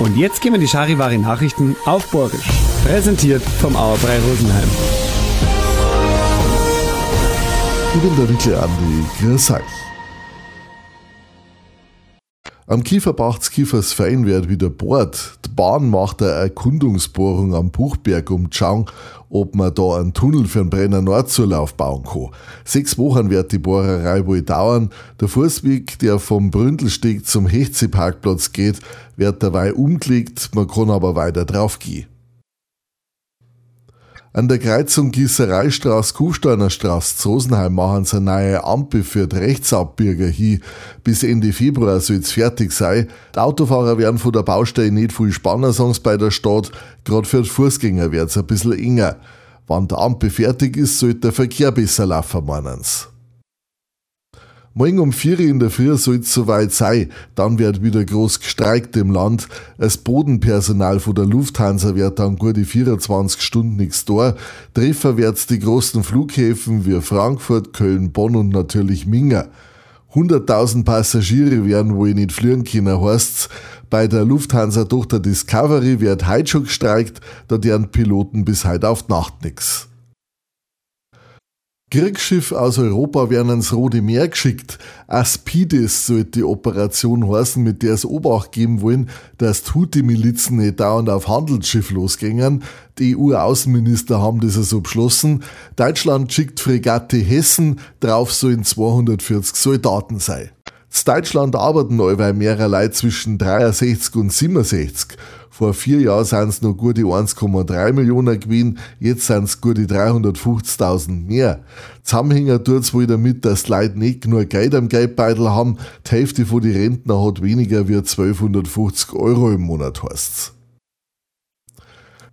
Und jetzt gehen wir die Charivari Nachrichten auf Borgisch. Präsentiert vom Auerbrei Rosenheim. Ich bin der Wickle Andi. Grüß euch. Am Kieferbachs Kiefersverein wird wieder bohrt. Die Bahn macht eine Erkundungsbohrung am Buchberg, um schauen, ob man da einen Tunnel für den Brenner Nordzulauf bauen kann. Sechs Wochen wird die Bohrerei wohl dauern. Der Fußweg, der vom Bründelsteg zum Hechzi-Parkplatz geht, wird dabei umgelegt, man kann aber weiter drauf gehen. An der Kreuzung Gießereistraße Kufsteiner Straße zu Rosenheim machen sie eine neue Ampel für die Rechtsabbieger hin. Bis Ende Februar soll es fertig sein. Die Autofahrer werden von der Baustelle nicht viel spannender, sagen bei der Stadt. Gerade für die Fußgänger wird es ein bisschen enger. Wenn die Ampel fertig ist, sollte der Verkehr besser laufen, meinen sie. Morgen um 4 Uhr in der Früh soll es soweit sein. Dann wird wieder groß gestreikt im Land. Das Bodenpersonal von der Lufthansa wird dann gute 24 Stunden nichts da. Treffer wird's die großen Flughäfen wie Frankfurt, Köln, Bonn und natürlich Minga. 100.000 Passagiere werden wohl nicht fliegen können, heißt's. Bei der Lufthansa-Tochter Discovery wird heute schon gestreikt, da deren Piloten bis heute auf Nacht nix. Kriegsschiff aus Europa werden ins Rote Meer geschickt. Aspides sollte die Operation heißen, mit der es Obacht geben wollen, dass die Houthi-Milizen nicht dauernd auf Handelsschiff losgängen. Die EU-Außenminister haben das so also beschlossen. Deutschland schickt Fregatte Hessen, drauf sollen 240 Soldaten sein. In Deutschland arbeiten allweil mehrere Leute zwischen 63 und 67. Vor vier Jahren sind es noch gute 1,3 Millionen gewesen, jetzt sind es gute 350.000 mehr. Zusammenhänger tut es wohl damit, dass die Leute nicht nur Geld am Geldbeutel haben, die Hälfte von den Rentner hat weniger wie 1250 Euro im Monat heißt's.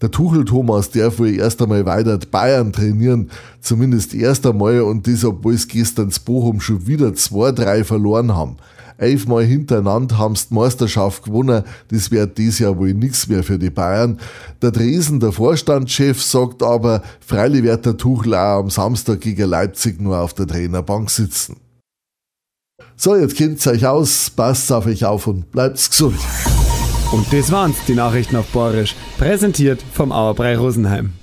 Der Tuchel Thomas darf wohl erst einmal weiter die Bayern trainieren, zumindest erst einmal und das, obwohl es gestern zu Bochum schon wieder 2-3 verloren haben elfmal hintereinander haben sie die Meisterschaft gewonnen. Das wird dieses Jahr wohl nichts mehr für die Bayern. Der Dresen, der Vorstandschef, sagt aber, freilich wird der Tuchel auch am Samstag gegen Leipzig nur auf der Trainerbank sitzen. So, jetzt kennt euch aus, passt auf euch auf und bleibt gesund. Und das waren's, die Nachrichten auf Borisch, präsentiert vom Auerbrei Rosenheim.